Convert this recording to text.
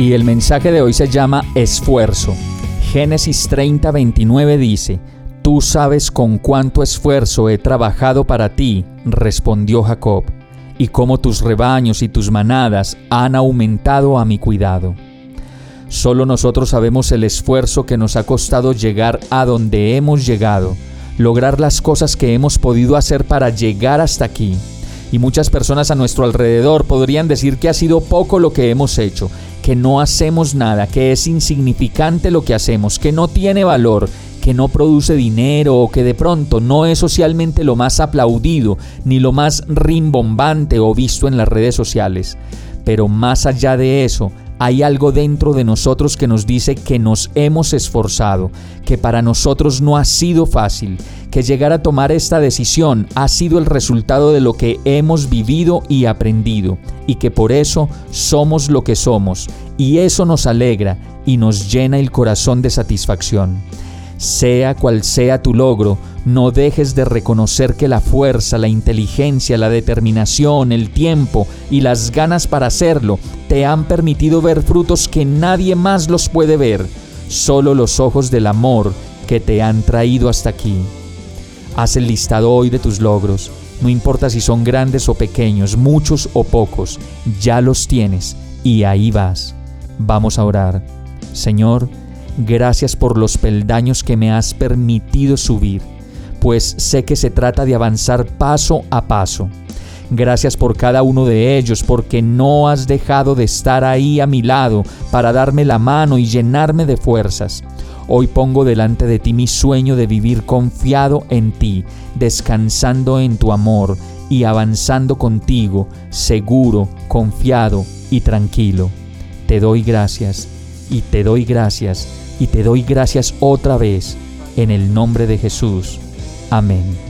Y el mensaje de hoy se llama esfuerzo. Génesis 30, 29 dice, Tú sabes con cuánto esfuerzo he trabajado para ti, respondió Jacob, y cómo tus rebaños y tus manadas han aumentado a mi cuidado. Solo nosotros sabemos el esfuerzo que nos ha costado llegar a donde hemos llegado, lograr las cosas que hemos podido hacer para llegar hasta aquí. Y muchas personas a nuestro alrededor podrían decir que ha sido poco lo que hemos hecho, que no hacemos nada, que es insignificante lo que hacemos, que no tiene valor, que no produce dinero o que de pronto no es socialmente lo más aplaudido ni lo más rimbombante o visto en las redes sociales. Pero más allá de eso, hay algo dentro de nosotros que nos dice que nos hemos esforzado, que para nosotros no ha sido fácil, que llegar a tomar esta decisión ha sido el resultado de lo que hemos vivido y aprendido, y que por eso somos lo que somos, y eso nos alegra y nos llena el corazón de satisfacción. Sea cual sea tu logro, no dejes de reconocer que la fuerza, la inteligencia, la determinación, el tiempo y las ganas para hacerlo te han permitido ver frutos que nadie más los puede ver, solo los ojos del amor que te han traído hasta aquí. Haz el listado hoy de tus logros, no importa si son grandes o pequeños, muchos o pocos, ya los tienes y ahí vas. Vamos a orar. Señor, Gracias por los peldaños que me has permitido subir, pues sé que se trata de avanzar paso a paso. Gracias por cada uno de ellos, porque no has dejado de estar ahí a mi lado para darme la mano y llenarme de fuerzas. Hoy pongo delante de ti mi sueño de vivir confiado en ti, descansando en tu amor y avanzando contigo, seguro, confiado y tranquilo. Te doy gracias y te doy gracias y te doy gracias otra vez en el nombre de Jesús. Amén.